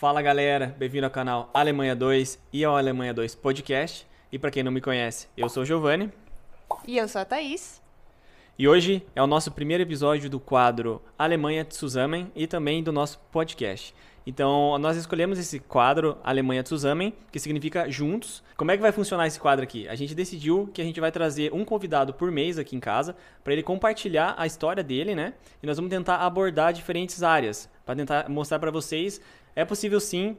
Fala galera, bem-vindo ao canal Alemanha 2 e ao Alemanha 2 Podcast. E para quem não me conhece, eu sou o Giovanni. E eu sou a Thaís. E hoje é o nosso primeiro episódio do quadro Alemanha Zusammen e também do nosso podcast. Então, nós escolhemos esse quadro Alemanha Zusammen, que significa juntos. Como é que vai funcionar esse quadro aqui? A gente decidiu que a gente vai trazer um convidado por mês aqui em casa para ele compartilhar a história dele, né? E nós vamos tentar abordar diferentes áreas para tentar mostrar para vocês é possível sim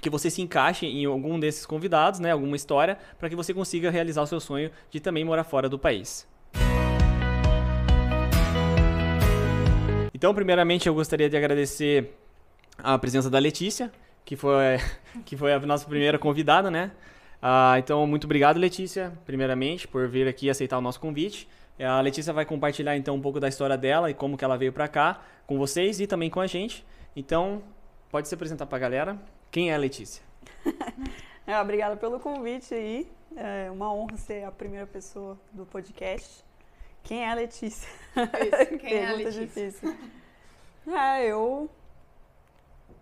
que você se encaixe em algum desses convidados, né, alguma história, para que você consiga realizar o seu sonho de também morar fora do país. Então, primeiramente, eu gostaria de agradecer a presença da Letícia, que foi, que foi a nossa primeira convidada, né? Ah, então, muito obrigado, Letícia, primeiramente, por vir aqui aceitar o nosso convite. A Letícia vai compartilhar, então, um pouco da história dela e como que ela veio para cá com vocês e também com a gente. Então, pode se apresentar para a galera. Quem é a Letícia? é, obrigada pelo convite aí. É uma honra ser a primeira pessoa do podcast. Quem é a Letícia? Isso, quem é a Letícia? difícil. É, eu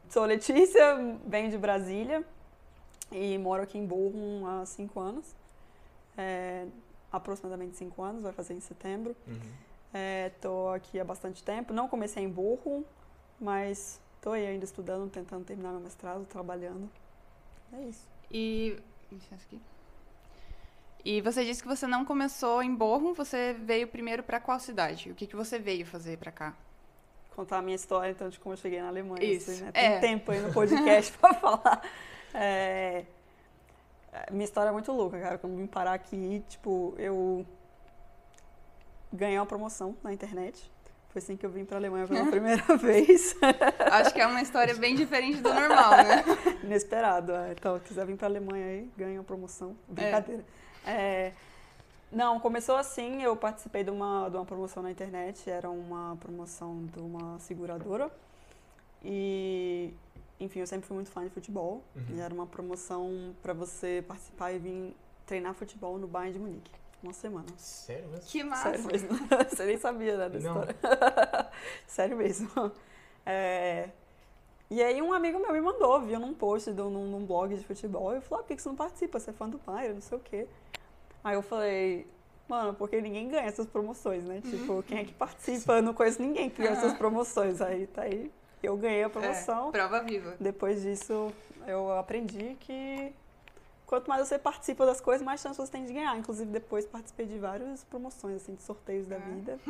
sou Letícia, venho de Brasília e moro aqui em Burro há cinco anos. É, aproximadamente cinco anos, vai fazer em setembro. Estou uhum. é, aqui há bastante tempo. Não comecei em Burro, mas Estou aí ainda estudando, tentando terminar meu mestrado, trabalhando. É isso. E. E você disse que você não começou em Borrom, você veio primeiro para qual cidade? O que, que você veio fazer para cá? Contar a minha história, então, de como eu cheguei na Alemanha. Isso. Assim, né? Tem é. tempo aí no podcast para falar. É... Minha história é muito louca, cara. Quando vim parar aqui, tipo, eu ganhei uma promoção na internet. Foi assim que eu vim para a Alemanha pela primeira vez. Acho que é uma história bem diferente do normal, né? Inesperado. É. Então, se quiser vir para a Alemanha aí, ganha uma promoção. Brincadeira. É. É, não, começou assim, eu participei de uma, de uma promoção na internet, era uma promoção de uma seguradora. E, enfim, eu sempre fui muito fã de futebol. Uhum. E era uma promoção para você participar e vir treinar futebol no Bayern de Munique uma semana. Sério mesmo? Que massa! Sério mesmo. Você nem sabia, né, da história. Sério mesmo. É... E aí um amigo meu me mandou, viu num post, num, num blog de futebol, e falou, ah, por que você não participa? Você é fã do Bayern, não sei o quê. Aí eu falei, mano, porque ninguém ganha essas promoções, né? Tipo, uhum. quem é que participa? Eu não conheço ninguém que ganha essas promoções. Aí tá aí, eu ganhei a promoção. É, prova viva. Depois disso, eu aprendi que quanto mais você participa das coisas, mais chance você tem de ganhar. Inclusive, depois participei de várias promoções, assim, de sorteios da é. vida.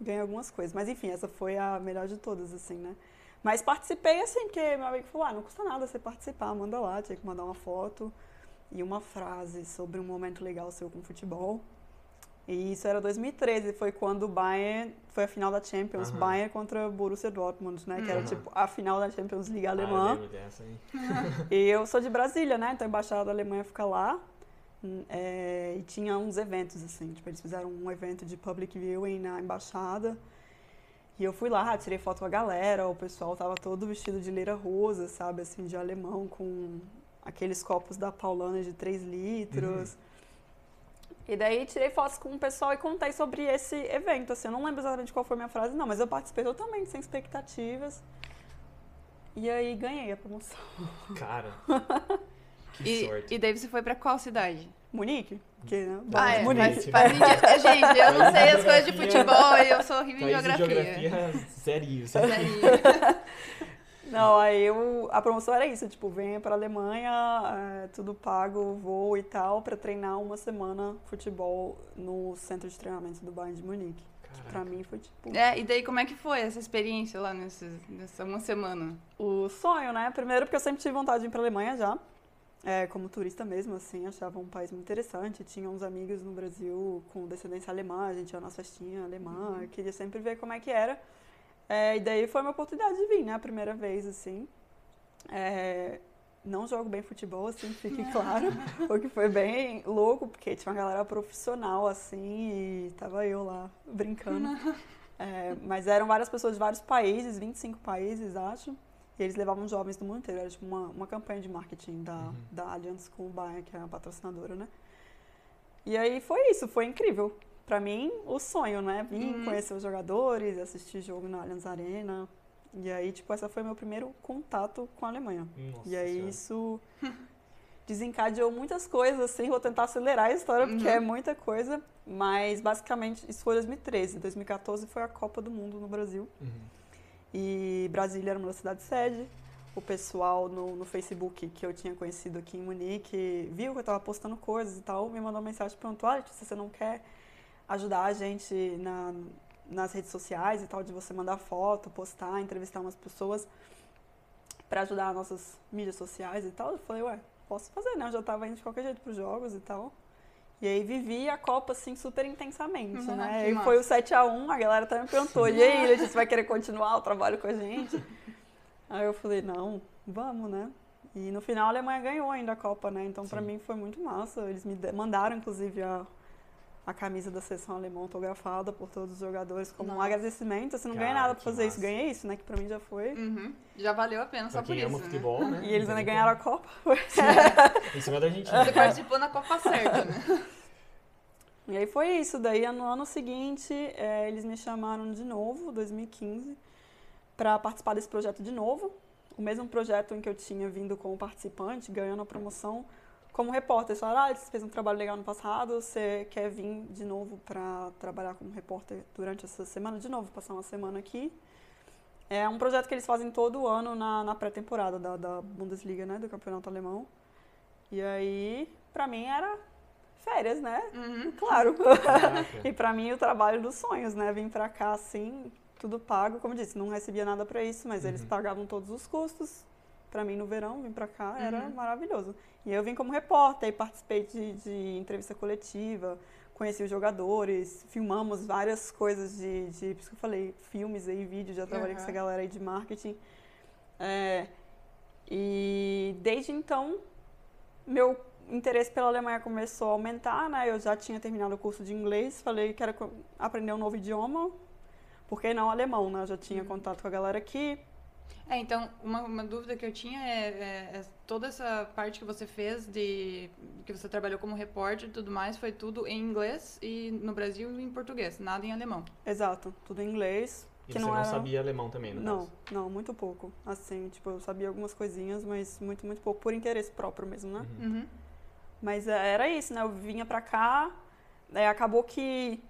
Ganhei algumas coisas. Mas, enfim, essa foi a melhor de todas, assim, né? Mas participei, assim, porque meu amigo falou, ah, não custa nada você participar, manda lá. Tinha que mandar uma foto e uma frase sobre um momento legal seu com futebol. E isso era 2013, foi quando o Bayern, foi a final da Champions, uhum. Bayern contra Borussia Dortmund, né? Uhum. Que era tipo a final da Champions League alemã. Ah, eu dessa, hein? e eu sou de Brasília, né? Então a embaixada da Alemanha fica lá. É, e tinha uns eventos, assim, tipo, eles fizeram um evento de public viewing na embaixada. E eu fui lá, tirei foto com a galera, o pessoal tava todo vestido de leira rosa, sabe, assim, de alemão, com aqueles copos da Paulana de 3 litros. Uhum. E daí tirei fotos com o pessoal e contei sobre esse evento. Assim, eu não lembro exatamente qual foi a minha frase, não, mas eu participei totalmente sem expectativas. E aí ganhei a promoção. Cara. Que e, sorte. E daí você foi pra qual cidade? Munique. Que, né? Bom, ah, é, Munique. Faz, faz, gente, eu não sei as coisas de futebol e eu sou horrível em geografia. geografia, sério, sério. Não, aí eu, a promoção era isso, tipo, venha pra Alemanha, é, tudo pago, voo e tal, pra treinar uma semana futebol no centro de treinamento do Bayern de Munique. Que pra mim foi tipo. É, e daí como é que foi essa experiência lá nesse, nessa uma semana? O sonho, né? Primeiro porque eu sempre tive vontade de ir pra Alemanha já. É, como turista mesmo, assim, achava um país muito interessante. Tinha uns amigos no Brasil com descendência alemã, a gente ia nas festinhas alemã, uhum. queria sempre ver como é que era. É, e daí foi uma oportunidade de vir, né? A primeira vez, assim. É, não jogo bem futebol, assim, fique claro. o que foi bem louco, porque tinha uma galera profissional, assim, e tava eu lá brincando. É, mas eram várias pessoas de vários países, 25 países, acho. E eles levavam jovens do mundo inteiro. Era tipo uma, uma campanha de marketing da, uhum. da Allianz com o Bayern, que é a patrocinadora, né? E aí foi isso, foi incrível para mim, o sonho, né? Vir uhum. conhecer os jogadores, assistir jogo na Allianz Arena. E aí, tipo, essa foi meu primeiro contato com a Alemanha. Nossa e aí Senhora. isso desencadeou muitas coisas, assim, vou tentar acelerar a história, porque Uhum. é muita coisa. Mas basicamente isso foi 2013. 2014 foi a Copa do Mundo no Brasil. Uhum. E Brasília era uma cidade sede. O pessoal no, no Facebook que eu tinha conhecido aqui em Munique viu que eu estava postando coisas e tal, me mandou uma mensagem perguntou: ah, se você não quer ajudar a gente na, nas redes sociais e tal, de você mandar foto, postar, entrevistar umas pessoas para ajudar as nossas mídias sociais e tal. Eu falei, ué, posso fazer, né? Eu já tava indo de qualquer jeito pros jogos e tal. E aí vivi a Copa, assim, super intensamente, Uhum, né? E foi o massa. 7x1, a galera também perguntou, e aí, Letícia, você vai querer continuar o trabalho com a gente? Aí eu falei, não, vamos, né? E no final a Alemanha ganhou ainda a Copa, né? Então Sim. mim foi muito massa. Eles me mandaram, inclusive, a, a camisa da seleção alemã autografada por todos os jogadores como um Nossa. agradecimento. Você não Cara, ganha nada pra que fazer isso, massa. ganhei isso, né? Que pra mim já foi. Uhum. Já valeu a pena só Pra por quem isso, ama né? futebol, né? E eles ainda ganharam a como. Copa. Em cima da Argentina. Você participou na Copa certa, né? E aí foi isso. Daí no ano seguinte eh, eles me chamaram de novo, 2015, para participar desse projeto de novo. O mesmo projeto em que eu tinha vindo como participante, ganhando a promoção como repórter. Eles falaram, ah, você fez um trabalho legal no passado, você quer vir de novo para trabalhar como repórter durante essa semana? De novo, passar uma semana aqui. É um projeto que eles fazem todo ano na, na pré-temporada da, da Bundesliga, né, do campeonato alemão. E aí, pra mim, era férias, né? Uhum. Claro. E pra mim o trabalho dos sonhos, né? Vim pra cá assim, tudo pago, como eu disse, não recebia nada pra isso, mas eles Uhum. pagavam todos os custos. Pra mim no verão, vim pra cá, era Uhum. maravilhoso. E eu vim como repórter, e participei de, de entrevista coletiva, conheci os jogadores, filmamos várias coisas de, de, por isso que eu falei, filmes aí, vídeo, já trabalhei com Aham. essa galera aí de marketing. É, e desde então, meu interesse pela Alemanha começou a aumentar, né? Eu já tinha terminado o curso de inglês, falei que era aprender um novo idioma, por que não alemão, né? Eu já tinha contato com a galera aqui. É, então, uma, uma dúvida que eu tinha é, é- é toda essa parte que você fez de que você trabalhou como repórter e tudo mais, foi tudo em inglês e no Brasil em português, nada em alemão. Exato, tudo em inglês. E que você não não, era- sabia alemão também, no Não, caso? não, muito pouco. Assim, tipo, eu sabia algumas coisinhas, mas muito, muito pouco, por interesse próprio mesmo, né? Uhum. Uhum. Mas é, era isso, né? Eu vinha pra cá, é, acabou que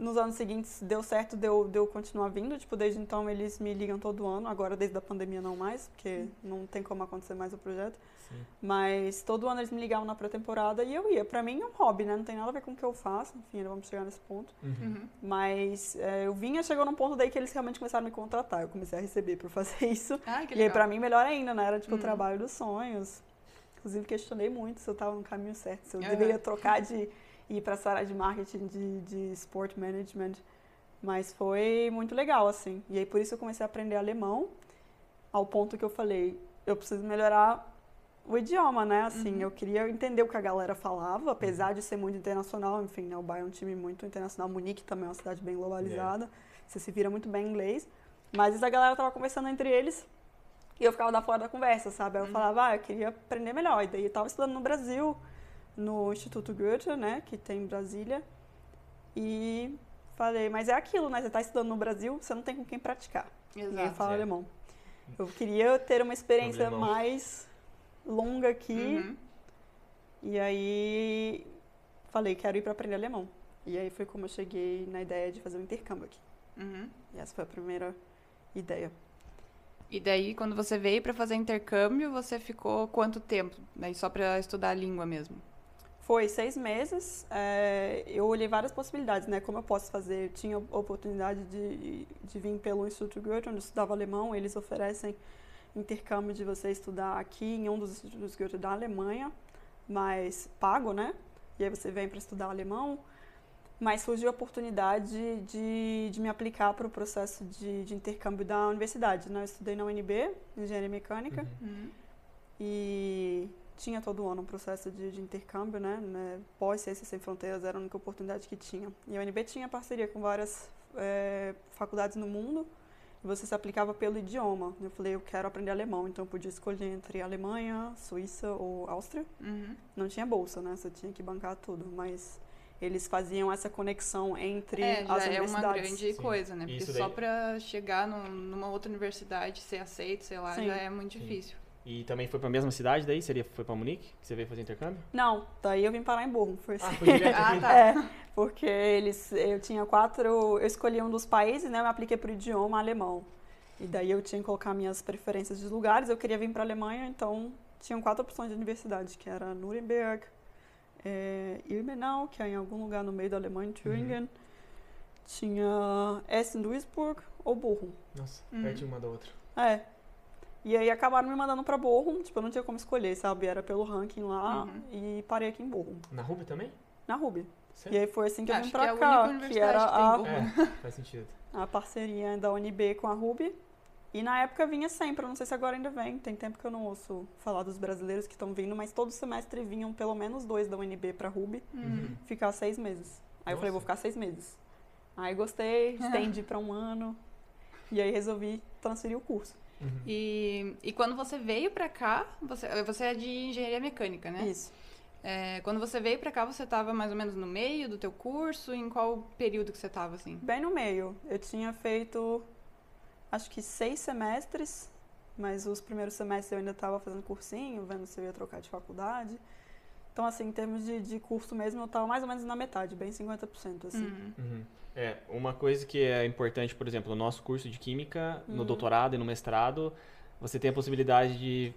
nos anos seguintes deu certo de eu, de eu continuar vindo. Tipo, desde então eles me ligam todo ano, agora desde a pandemia não mais, porque não tem como acontecer mais o projeto. Sim. Mas todo ano eles me ligavam na pré-temporada e eu ia. Pra mim é um hobby, né? Não tem nada a ver com o que eu faço, enfim, vamos chegar nesse ponto. Uhum. Uhum. Mas é, eu vinha, chegou num ponto daí que eles realmente começaram a me contratar. Eu comecei a receber por fazer isso. Ah, que E aí, pra mim, melhor ainda, né? Era tipo o Uhum. trabalho dos sonhos. Inclusive, questionei muito se eu tava no caminho certo, se eu deveria trocar de ir pra essa área de marketing, de, de sport management. Mas foi muito legal, assim. E aí, por isso, eu comecei a aprender alemão, ao ponto que eu falei: eu preciso melhorar o idioma, né? Assim, Uhum. eu queria entender o que a galera falava, apesar de ser muito internacional. Enfim, né? O Bayern é um time muito internacional. Munique também é uma cidade bem globalizada. Você se vira muito bem em inglês. Mas a galera tava conversando entre eles e eu ficava da fora da conversa, sabe? Aí eu falava, ah, eu queria aprender melhor. E daí eu tava estudando no Brasil, no Instituto Goethe, né? Que tem em Brasília. E falei, mas é aquilo, né? Você tá estudando no Brasil, você não tem com quem praticar. Ninguém Exato. fala É. alemão. Eu queria ter uma experiência Problemão. mais longa aqui. Uhum. E aí falei, quero ir para aprender alemão. E aí foi como eu cheguei na ideia de fazer um intercâmbio aqui. Uhum. E essa foi a primeira ideia. E daí, quando você veio pra fazer intercâmbio, você ficou quanto tempo? Daí só pra estudar a língua mesmo? Foi seis meses. é, eu olhei várias possibilidades, né? Como eu posso fazer? Eu tinha a oportunidade de, de vir pelo Instituto Goethe, onde eu estudava alemão. Eles oferecem intercâmbio de você estudar aqui em um dos institutos Goethe da Alemanha, mas pago, né? E aí você vem para estudar alemão. Mas surgiu a oportunidade de, de me aplicar para o processo de, de intercâmbio da universidade. Né? Eu estudei na UNB, Engenharia Mecânica. Uhum. E tinha todo ano um processo de, de intercâmbio, né? né? Pós Ciências Sem Fronteiras era a única oportunidade que tinha. E a UNB tinha parceria com várias eh, faculdades no mundo e você se aplicava pelo idioma. Eu falei, eu quero aprender alemão, então eu podia escolher entre Alemanha, Suíça ou Áustria. Uhum. Não tinha bolsa, né? Você tinha que bancar tudo, mas eles faziam essa conexão entre É, já as é uma universidades. grande Sim. coisa, né? Porque só pra chegar num- numa outra universidade, ser aceito, sei lá, Sim. já é muito Sim. E também foi pra mesma cidade daí? Seria, foi pra Munique? Que você veio fazer intercâmbio? Não, daí eu vim parar em Bochum. Foi assim. Ah, foi direto Ah, aqui? tá. É, porque eles, eu tinha quatro, eu escolhi um dos países, né? Eu me apliquei para o idioma alemão. E daí eu tinha que colocar minhas preferências de lugares. Eu queria vir para a Alemanha, então tinham quatro opções de universidade, que era Nuremberg, é, Ilmenau, que é em algum lugar no meio da Alemanha, Thüringen. Tinha Essen-Duisburg ou Bochum. Nossa, Uhum. pertinho uma da outra. É. E aí acabaram me mandando para Bochum, tipo, eu não tinha como escolher, sabe? Era pelo ranking lá Uhum. e parei aqui em Bochum, Na Ruby também? na Ruby. E Sério? aí foi assim que eu vim que pra é a cá, única que era que a. É, faz sentido. a parceria da UNB com a Ruby. E na época vinha sempre, eu não sei se agora ainda vem, tem tempo que eu não ouço falar dos brasileiros que estão vindo, mas todo semestre vinham pelo menos dois da UNB pra Ruby, Uhum. ficar seis meses. Aí eu falei, Nossa. vou ficar seis meses. Aí gostei, estendi pra um ano, e aí resolvi transferir o curso. Uhum. E, e quando você veio pra cá, você, você é de engenharia mecânica, né? Isso. É, quando você veio pra cá, você tava mais ou menos no meio do teu curso? Em qual período que você tava, assim? Bem no meio. Eu tinha feito, acho que seis semestres, mas os primeiros semestres eu ainda estava fazendo cursinho, vendo se eu ia trocar de faculdade. Então, assim, em termos de, de curso mesmo, eu estava mais ou menos na metade, bem 50%, assim. Uhum. Uhum. É, uma coisa que é importante, por exemplo, no nosso curso de Química, no Uhum. doutorado e no mestrado, você tem a possibilidade de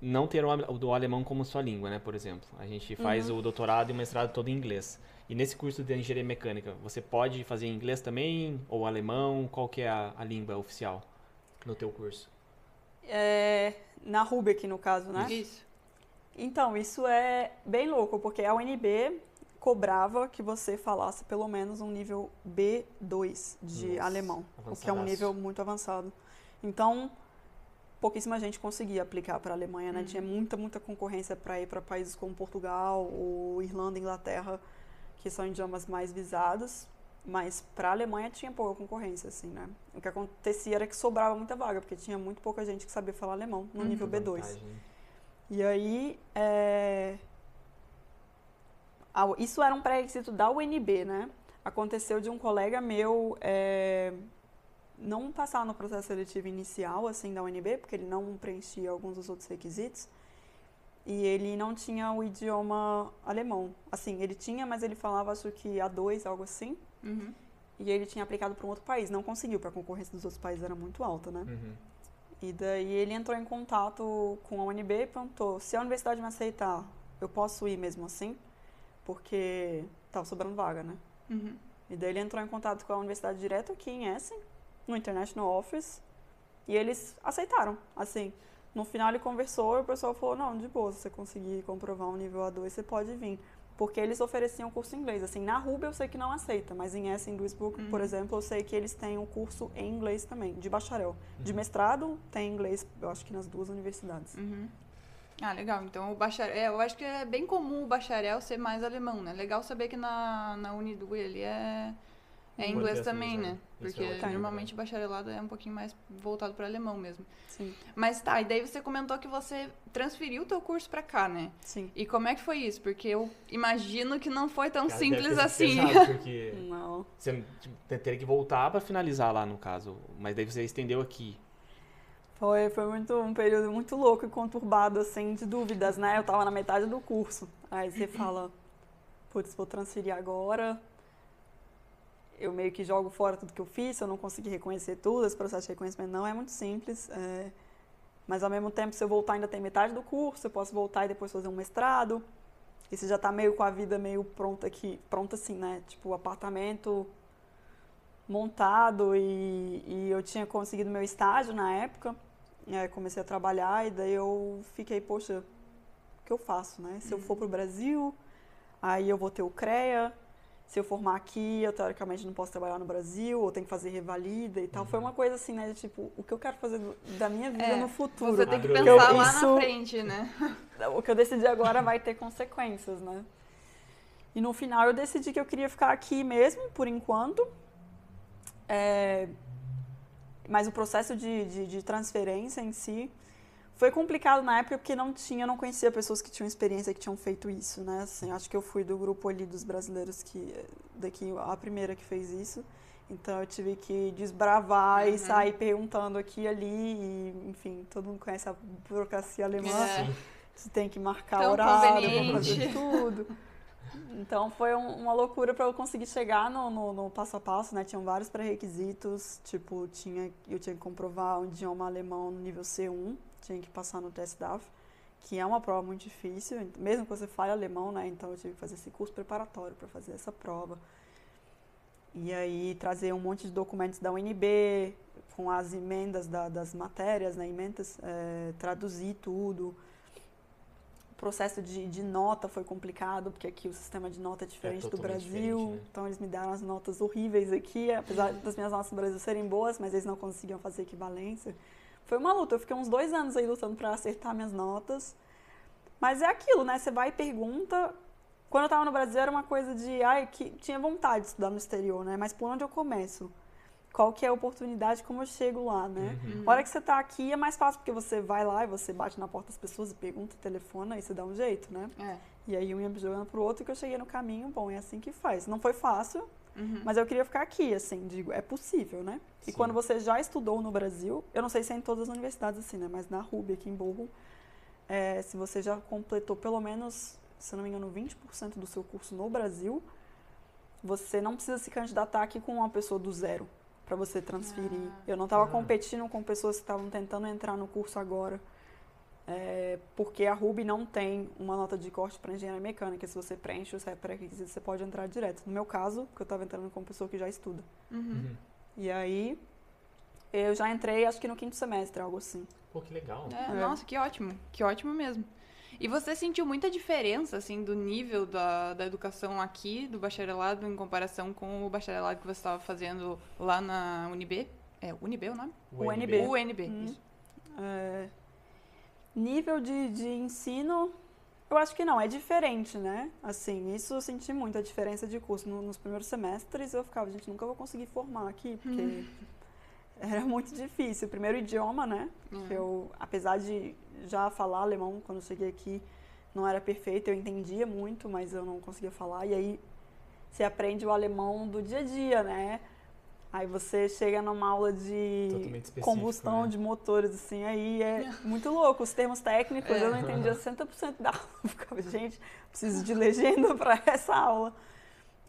não ter o ale- o alemão como sua língua, né, por exemplo. A gente faz Uhum. o doutorado e o mestrado todo em inglês. E nesse curso de engenharia mecânica, você pode fazer em inglês também, ou alemão? Qual que é a, a língua oficial no teu curso? É, na Ruby aqui, no caso, né? Isso. Então, isso é bem louco, porque a UNB cobrava que você falasse pelo menos um nível B2 de Nossa, alemão, o que é um nível muito avançado. Então, pouquíssima gente conseguia aplicar para a Alemanha, né? Uhum. Tinha muita, muita concorrência para ir para países como Portugal, ou Irlanda, Inglaterra, que são idiomas mais visados. Mas para a Alemanha tinha pouca concorrência, assim, né? O que acontecia era que sobrava muita vaga, porque tinha muito pouca gente que sabia falar alemão no Uhum. nível B2. Vantagem? E aí, é, a- isso era um pré-requisito da UNB, né? Aconteceu de um colega meu é, não passar no processo seletivo inicial, assim, da UNB, porque ele não preenchia alguns dos outros requisitos. E ele não tinha o idioma alemão. Assim, ele tinha, mas ele falava, acho que A2, algo assim. Uhum. E ele tinha aplicado para um outro país. Não conseguiu, porque a concorrência dos outros países era muito alta, né? Uhum. E daí ele entrou em contato com a UNB e perguntou se a universidade me aceitar, eu posso ir mesmo assim? Porque tava sobrando vaga, né? Uhum. E daí ele entrou em contato com a universidade direto aqui em Essen, no International Office, e eles aceitaram. Assim, no final ele conversou e o pessoal falou, não, de boa, se você conseguir comprovar um nível A2, você pode vir. Porque eles ofereciam curso em inglês. Assim, na Ruby eu sei que não aceita, mas em Essen, Duisburg, por Uhum. exemplo, eu sei que eles têm um curso em inglês também, de bacharel. De mestrado tem inglês, eu acho que nas duas universidades. Uhum. Ah, legal. Então, o bacharel... É, eu acho que é bem comum o bacharel ser mais alemão, né? Legal saber que na, na Unidu ele é, é Pode inglês também, né? É Porque ótimo, normalmente o bacharelado é um pouquinho mais voltado para alemão mesmo. Sim, Mas tá, e daí você comentou que você transferiu o teu curso para cá, né? sim. E como é que foi isso? Porque eu imagino que não foi tão Cara, simples assim. pesado, porque Não. você tipo, teria que voltar pra finalizar lá, no caso. Mas daí você estendeu aqui. Foi, foi muito, um período muito louco e conturbado, assim, de dúvidas, né? Eu tava na metade do curso. Aí você fala, putz, vou transferir agora. Eu meio que jogo fora tudo que eu fiz, se eu não consegui reconhecer tudo, esse processo de reconhecimento não é muito simples. é, Mas ao mesmo tempo, se eu voltar, ainda tem metade do curso, eu posso voltar e depois fazer um mestrado. E você já tá meio com a vida meio pronta aqui, pronta assim, né? Tipo, apartamento montado e, e eu tinha conseguido meu estágio na época. E comecei a trabalhar e daí eu fiquei, poxa, o que eu faço, né? Se eu for pro Brasil, aí eu vou ter o CREA. Se eu formar aqui, eu teoricamente não posso trabalhar no Brasil, ou tenho que fazer revalida e tal. Foi uma coisa assim, né? de, Tipo, o que eu quero fazer do- da minha vida É, no futuro. Você tem que pensar Eu- lá isso- na frente, né? O que eu decidi agora vai ter consequências, né? E no final eu decidi que eu queria ficar aqui mesmo, por enquanto. É, Mas o processo de, de, de transferência em si Foi complicado na época porque não tinha, não conhecia pessoas que tinham experiência que tinham feito isso, né? Assim, acho que eu fui do grupo ali dos brasileiros que daqui a primeira que fez isso. Então eu tive que desbravar Uhum. e sair perguntando aqui e ali, e, enfim, todo mundo conhece a burocracia alemã. É. Você tem que marcar Tão horário pra fazer tudo. Então foi um- uma loucura para eu conseguir chegar no, no- no passo a passo, né? Tinham vários pré-requisitos, tipo, tinha, eu tinha que comprovar um idioma alemão no nível C1, tinha que passar no teste DAF, que é uma prova muito difícil, mesmo que você fale alemão, né? Então eu tive que fazer esse curso preparatório para fazer essa prova. E aí trazer um monte de documentos da UNB, com as emendas da- das matérias, né? Emendas, eh, traduzir tudo. O processo de, de nota foi complicado, porque aqui o sistema de nota é diferente do totalmente Brasil. né? Então eles me deram as notas horríveis aqui, apesar das minhas notas no Brasil serem boas, mas eles não conseguiam fazer equivalência. Foi uma luta, eu fiquei uns dois anos aí lutando para acertar minhas notas. Mas é aquilo, né? Você vai e pergunta. Quando eu tava no Brasil era uma coisa de, ai, que tinha vontade de estudar no exterior, né? Mas por onde eu começo? Qual que é a oportunidade, como eu chego lá, né? Uhum. A hora que você tá aqui é mais fácil, porque você vai lá e você bate na porta das pessoas e pergunta, telefona e você dá um jeito, né? É. E aí um ia jogando pro outro e que eu cheguei no caminho, bom, é assim que faz. Não foi fácil, Uhum. mas eu queria ficar aqui, assim, digo, é possível, né? E Sim. quando você já estudou no Brasil, eu não sei se é em todas as universidades assim, né? Mas na RUB, aqui em Bochum, é, se você já completou pelo menos, se não me engano, 20% do seu curso no Brasil, você não precisa se candidatar aqui com uma pessoa do zero para você transferir. Ah. Eu não estava Ah. competindo com pessoas que estavam tentando entrar no curso agora. É, porque a RUB não tem uma nota de corte para engenharia mecânica. Se você preenche os pré-requisitos, você pode entrar direto. No meu caso, que eu estava entrando com uma pessoa que já estuda. Uhum. Uhum. E aí, eu já entrei, acho que no quinto semestre, algo assim. Pô, que legal. É, É. Nossa, que ótimo. Que ótimo mesmo. E você sentiu muita diferença, assim, do nível da, da educação aqui, do bacharelado, em comparação com o bacharelado que você estava fazendo lá na UNB? É, UNB o nome? UNB. UNB, Hum. isso. É, nível de, de ensino, eu acho que não, é diferente, né? Assim, isso eu senti muito, a diferença de curso. No- nos primeiros semestres eu ficava, gente, nunca vou conseguir formar aqui, porque era muito difícil. Primeiro idioma, né? Que eu, apesar de já falar alemão quando eu cheguei aqui, não era perfeito, eu entendia muito, mas eu não conseguia falar. E aí você aprende o alemão do dia a dia, né? Aí você chega numa aula de combustão né? de motores, assim, aí é muito louco. Os termos técnicos É. eu não entendia 60% da aula. Eu ficava, gente, preciso de legenda para essa aula.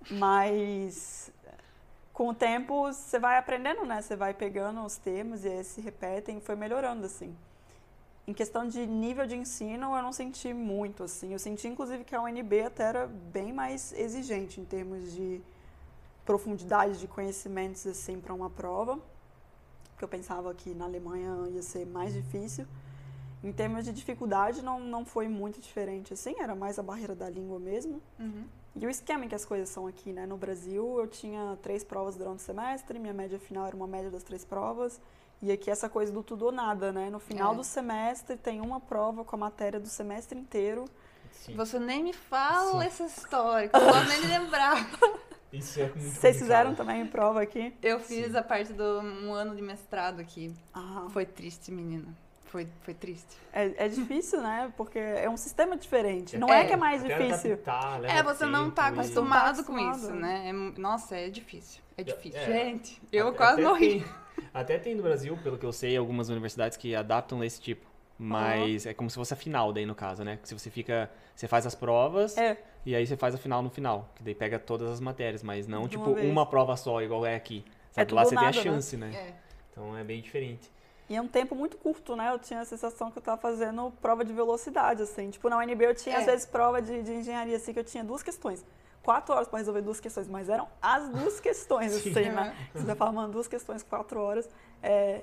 Mas com o tempo você vai aprendendo, né? Você vai pegando os termos e eles se repetem e foi melhorando, assim. Em questão de nível de ensino, eu não senti muito, assim. Eu senti, inclusive, que a UNB até era bem mais exigente em termos de profundidade de conhecimentos, assim, para uma prova. Porque eu pensava que na Alemanha ia ser mais difícil. Em termos de dificuldade, não, não foi muito diferente, assim. Era mais a barreira da língua mesmo. Uhum. E o esquema em que as coisas são aqui, né? No Brasil, eu tinha três provas durante o semestre, minha média final era uma média das três provas. E aqui essa coisa do tudo ou nada, né? No final É. do semestre tem uma prova com a matéria do semestre inteiro. Sim. Você nem me fala Sim. essa história, que eu não vou nem lembrar. Isso é muito Vocês complicado. fizeram também prova aqui? Eu fiz Sim. a parte do um ano de mestrado aqui. Ah, Foi triste, menina. Foi, foi triste. é, é difícil, né? Porque é um sistema diferente. Não É, é, que é mais difícil. adaptar, É, você não tá acostumado tá com isso, né? É nossa, é difícil. É difícil. É. Gente, eu Até- quase até morri. tem- até tem no Brasil, pelo que eu sei, algumas universidades que adaptam desse tipo. Mas é como se fosse a final daí no caso, né? Que se você fica. Você faz as provas É, e aí você faz a final no final. Que daí pega todas as matérias, mas não tipo vez. uma prova só, igual é aqui. É Sabe? Lá tudo você ou tem a nada, né? chance, né? É. Então é bem diferente. E é um tempo muito curto, né? Eu tinha a sensação que eu tava fazendo prova de velocidade, assim. Tipo, na UNB eu tinha, É. às vezes, prova de, de engenharia, assim, que eu tinha duas questões. Quatro horas para resolver duas questões, mas eram as duas questões, Sim. assim, né? Você tá formando duas questões, quatro horas. É,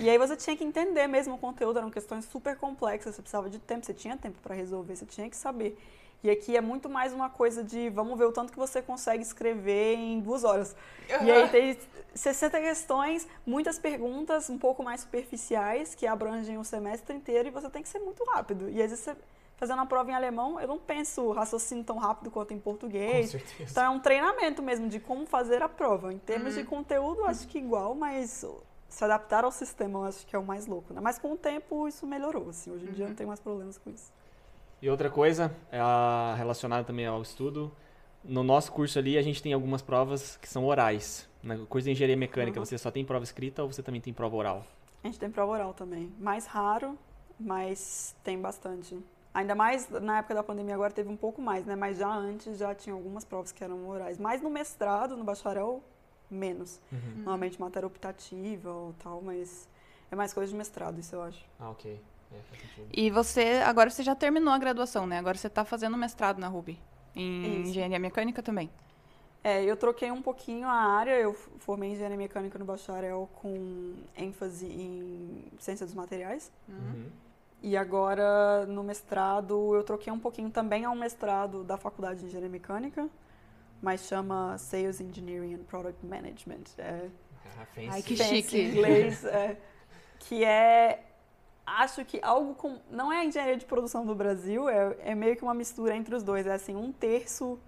E aí você tinha que entender mesmo o conteúdo, eram questões super complexas, você precisava de tempo, você tinha tempo para resolver, você tinha que saber. E aqui é muito mais uma coisa de vamos ver o tanto que você consegue escrever em duas horas. E aí tem 60 questões, muitas perguntas um pouco mais superficiais que abrangem o semestre inteiro e você tem que ser muito rápido. E às vezes você fazendo uma prova em alemão, eu não penso raciocínio tão rápido quanto em Com português. certeza. Então é um treinamento mesmo de como fazer a prova. Em termos Uhum. de conteúdo, acho que igual, mas se adaptar ao sistema, eu acho que é o mais louco, né? Mas com o tempo isso melhorou, assim. Hoje em dia eu Uhum. não tenho mais problemas com isso. E outra coisa, é relacionada também ao estudo, no nosso curso ali a gente tem algumas provas que são orais. Na coisa de engenharia mecânica, Uhum. você só tem prova escrita ou você também tem prova oral? A gente tem prova oral também. Mais raro, mas tem bastante. Ainda mais na época da pandemia, agora teve um pouco mais, né? Mas já antes já tinha algumas provas que eram orais. Mais no mestrado, no bacharel, menos. Uhum. Normalmente matéria optativa ou tal, mas é mais coisa de mestrado, isso eu acho. Ah, ok. E você, agora você já terminou a graduação, né? Agora você tá fazendo mestrado na Ruby. Em Isso. engenharia mecânica também. É, eu troquei um pouquinho a área, eu formei em engenharia mecânica no bacharel com ênfase em ciência dos materiais. Uhum. E agora no mestrado eu troquei um pouquinho também a um mestrado da faculdade de engenharia mecânica, mas chama Sales Engineering and Product Management. É Ah, fancy. Ai, que chique. em inglês, é, que é acho que algo com não é a engenharia de produção do Brasil, é, é meio que uma mistura entre os dois, é assim um terço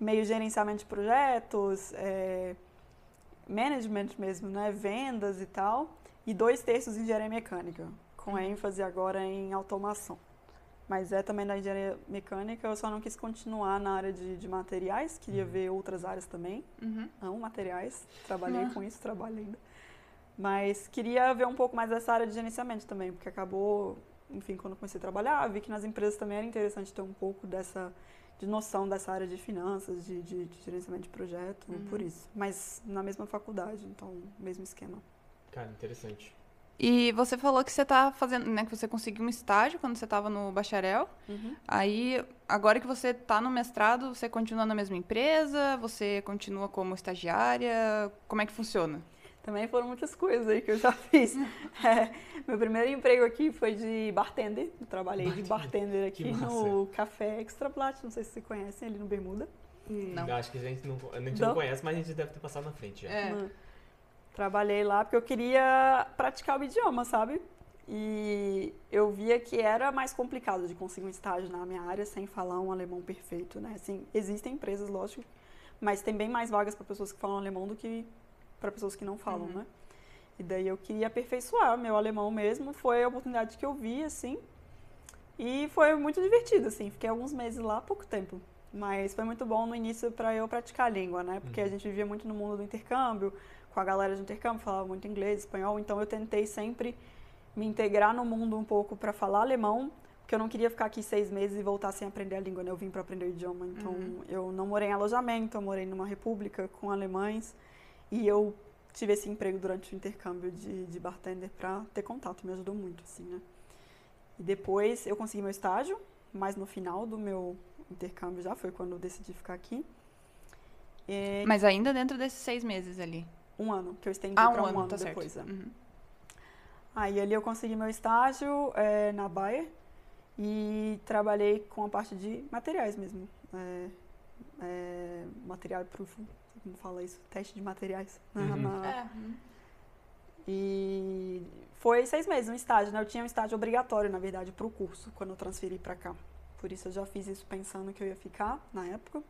meio gerenciamento de projetos, é, management mesmo, né, vendas e tal, e dois terços engenharia mecânica, com ênfase agora em automação. Mas é também da engenharia mecânica, eu só não quis continuar na área de, de materiais, queria ver outras áreas também Uhum. amo materiais, trabalhei Ah. com isso, trabalho ainda. Mas queria ver um pouco mais dessa área de gerenciamento também, porque acabou, enfim, quando comecei a trabalhar, vi que nas empresas também era interessante ter um pouco dessa de noção dessa área de finanças, de, de- de gerenciamento de projeto, Uhum. por isso. Mas na mesma faculdade, então, mesmo esquema. Cara, interessante. E você falou que você tá fazendo, né, que você conseguiu um estágio quando você estava no bacharel. Aí, agora que você tá no mestrado, você continua na mesma empresa? Você continua como estagiária? Como é que funciona? Também foram muitas coisas aí que eu já fiz. É, meu primeiro emprego aqui foi de bartender. Eu trabalhei de bartender aqui no Café Extra Plat, não sei se vocês conhecem, ali no Bermuda. Não. Eu acho que a gente não, a gente Não? não conhece, mas a gente deve ter passado na frente já. É. Trabalhei lá porque eu queria praticar o idioma, sabe? E eu via que era mais complicado de conseguir um estágio na minha área sem falar um alemão perfeito, né? Assim, existem empresas, lógico, mas tem bem mais vagas para pessoas que falam alemão do que para pessoas que não falam, Uhum. né? E daí eu queria aperfeiçoar meu alemão mesmo, foi a oportunidade que eu vi, assim. E foi muito divertido, assim. Fiquei alguns meses lá, pouco tempo. Mas foi muito bom no início para eu praticar a língua, né? Porque a Uhum. gente vivia muito no mundo do intercâmbio, com a galera de intercâmbio, falava muito inglês, espanhol, então eu tentei sempre me integrar no mundo um pouco para falar alemão, porque eu não queria ficar aqui seis meses e voltar sem aprender a língua, né? Eu vim para aprender o idioma, então Uhum. eu não morei em alojamento, eu morei numa república com alemães e eu tive esse emprego durante o intercâmbio de, de bartender para ter contato, me ajudou muito, assim, né? E depois eu consegui meu estágio, mas no final do meu intercâmbio já foi quando eu decidi ficar aqui. E Mas ainda dentro desses seis meses ali. um ano, que eu estendi Ah, para um um ano, ano tá depois. certo. é. Uhum. Aí ali eu consegui meu estágio eh, na Bayer e trabalhei com a parte de materiais mesmo. É, é, material proofing, como fala isso? Teste de materiais. na- Uhum. na- É. E foi seis meses, um estágio, né? Eu tinha um estágio obrigatório, na verdade, para o curso, quando eu transferi para cá. Por isso eu já fiz isso pensando que eu ia ficar na época.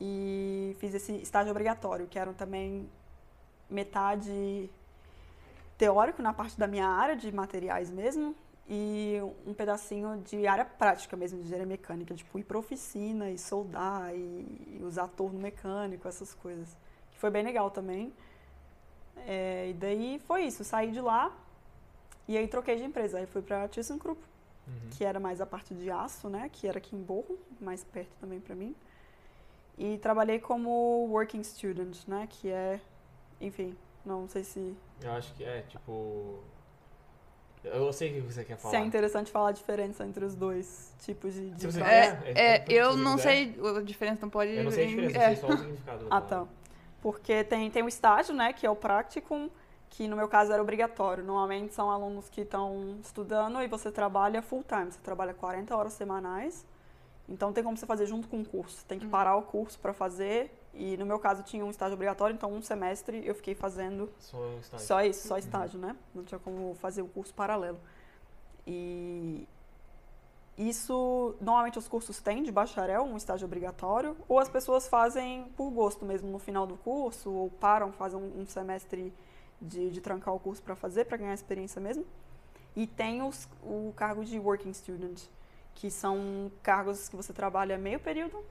E fiz esse estágio obrigatório, que era também metade teórico na parte da minha área de materiais mesmo e um pedacinho de área prática mesmo, de engenharia mecânica, tipo ir para oficina e soldar e usar torno mecânico, essas coisas. Que foi bem legal também. É, e daí foi isso, saí de lá e aí troquei de empresa. Aí fui para ThyssenKrupp, Uhum. que era mais a parte de aço, né? Que era aqui em Borro, mais perto também para mim. E trabalhei como working student, né? Que é, enfim, não sei se, Eu acho que é, tipo. Eu sei o que você quer falar. se é interessante falar a diferença entre os dois tipos de, de Se você. É, É, é, eu não sei a diferença, não pode. Eu não sei a diferença, é. eu sei só o significado. Ah, tá. Porque tem, tem o estágio, né, que é o practicum, que no meu caso era obrigatório. Normalmente são alunos que estão estudando e você trabalha full time, você trabalha 40 horas semanais. Então tem como você fazer junto com o curso. Tem que parar o curso para fazer. E no meu caso tinha um estágio obrigatório, então um semestre eu fiquei fazendo Só estágio. só isso, só estágio, né? Não tinha como fazer o curso paralelo. E isso, normalmente os cursos têm de bacharel, um estágio obrigatório, ou as pessoas fazem por gosto mesmo no final do curso, ou param, fazem um, um semestre de, de trancar o curso para fazer, para ganhar experiência mesmo. E tem os, o cargo de Working Student, que são cargos que você trabalha meio período,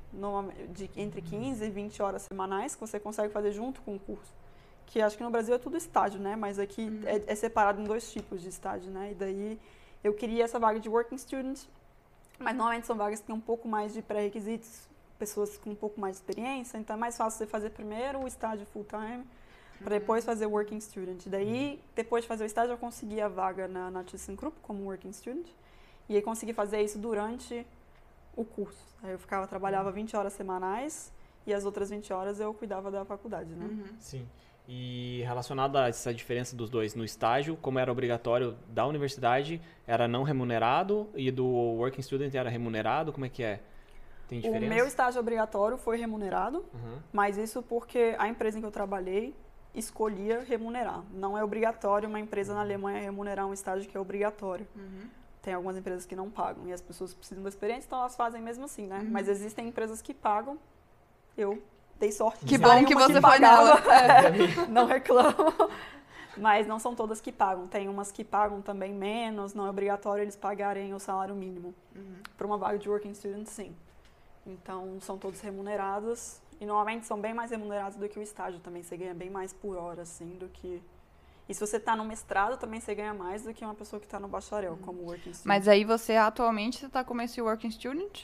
de entre 15 e 20 horas semanais, que você consegue fazer junto com o curso. Que acho que no Brasil é tudo estágio, né? Mas aqui Uhum. é, é separado em dois tipos de estágio, né? E daí eu queria essa vaga de Working Student, mas normalmente são vagas que têm um pouco mais de pré-requisitos, pessoas com um pouco mais de experiência, então é mais fácil você fazer primeiro o estágio full-time, para depois fazer Working Student. Daí, depois de fazer o estágio, eu consegui a vaga na, na ThyssenKrupp como Working Student. E aí consegui fazer isso durante o curso. Aí eu ficava, trabalhava 20 horas semanais e as outras 20 horas eu cuidava da faculdade, né? Uhum. Sim. E relacionado a essa diferença dos dois, no estágio, como era obrigatório da universidade, era não remunerado e do working student era remunerado, como é que é? Tem O diferença? meu estágio obrigatório foi remunerado, Uhum. mas isso porque a empresa em que eu trabalhei escolhia remunerar. Não é obrigatório uma empresa na Alemanha remunerar um estágio que é obrigatório. Uhum. Tem algumas empresas que não pagam e as pessoas precisam da experiência, então elas fazem mesmo assim, né? Uhum. Mas existem empresas que pagam. Eu dei sorte. Que bom que você foi pagava. nela. não reclamo. Mas não são todas que pagam. Tem umas que pagam também menos, não é obrigatório eles pagarem o salário mínimo. Uhum. Para uma vaga de working student, sim. Então, são todos remunerados. E normalmente são bem mais remunerados do que o estágio também. Você ganha bem mais por hora, assim, do que... E se você está no mestrado, também você ganha mais do que uma pessoa que está no bacharel, como working student. Mas aí você atualmente você tá como esse working student?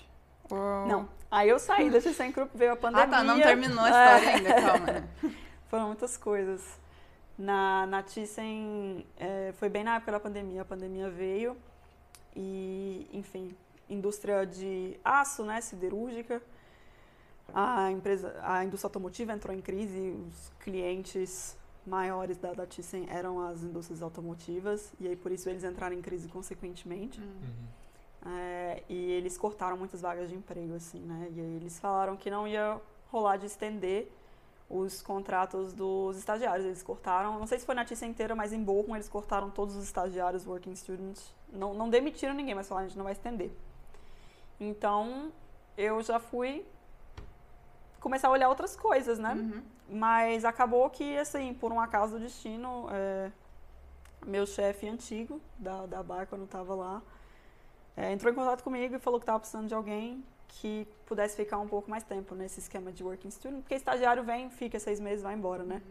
Ou- Não. Aí eu saí da ThyssenKrupp, veio a pandemia. Ah, tá, não terminou a É. história ainda, calma. né? Foram muitas coisas. Na, na Thyssen, é, foi bem na época da pandemia. A pandemia veio e, enfim, indústria de aço, né, siderúrgica. A empresa, a indústria automotiva entrou em crise. Os clientes maiores da, da Thyssen eram as indústrias automotivas e aí por isso eles entraram em crise consequentemente. Uhum. É, e eles cortaram muitas vagas de emprego, assim, né? E aí eles falaram que não ia rolar de estender os contratos dos estagiários. Eles cortaram, não sei se foi na Thyssen inteira, mas em Bochum eles cortaram todos os estagiários, working students. Não, não demitiram ninguém, mas falaram, a gente não vai estender. Então, eu já fui começar a olhar outras coisas, né? Uhum. Mas acabou que, assim, por um acaso do destino, é, meu chefe antigo da, da bar, quando eu tava lá, é, entrou em contato comigo e falou que tava precisando de alguém que pudesse ficar um pouco mais tempo nesse esquema de working student, porque estagiário vem, fica seis meses, vai embora, né?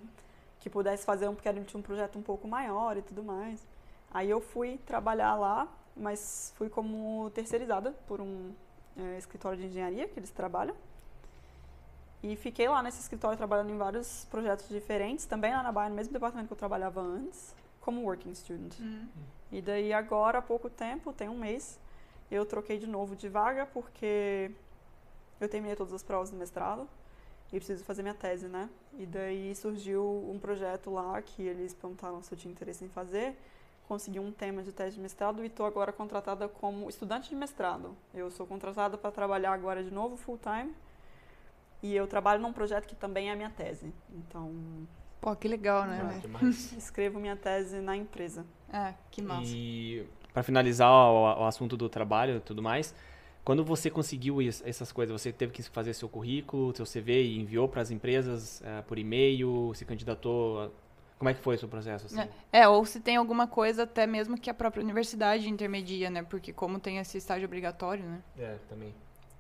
Que pudesse fazer um, porque tinha um projeto um pouco maior e tudo mais. Aí eu fui trabalhar lá, mas fui como terceirizada por um é, escritório de engenharia que eles trabalham. E fiquei lá nesse escritório trabalhando em vários projetos diferentes, também lá na Bahia, no mesmo departamento que eu trabalhava antes, como working student. Uhum. E daí agora, há pouco tempo, tem um mês, eu troquei de novo de vaga porque eu terminei todas as provas do mestrado e preciso fazer minha tese, né? E daí surgiu um projeto lá que eles perguntaram se eu tinha interesse em fazer. Consegui um tema de tese de mestrado e estou agora contratada como estudante de mestrado. Eu sou contratada para trabalhar agora de novo full time e eu trabalho num projeto que também é a minha tese. Então, Pô, que legal, né? Ah, escrevo minha tese na empresa. É, que massa. E para finalizar o, o assunto do trabalho e tudo mais, quando você conseguiu is- essas coisas, você teve que fazer seu currículo, seu CV e enviou para as empresas eh, por e-mail, se candidatou? a- Como é que foi o seu processo? Assim? É. É, ou se tem alguma coisa até mesmo que a própria universidade intermedia, né? Porque como tem esse estágio obrigatório, né? É, também.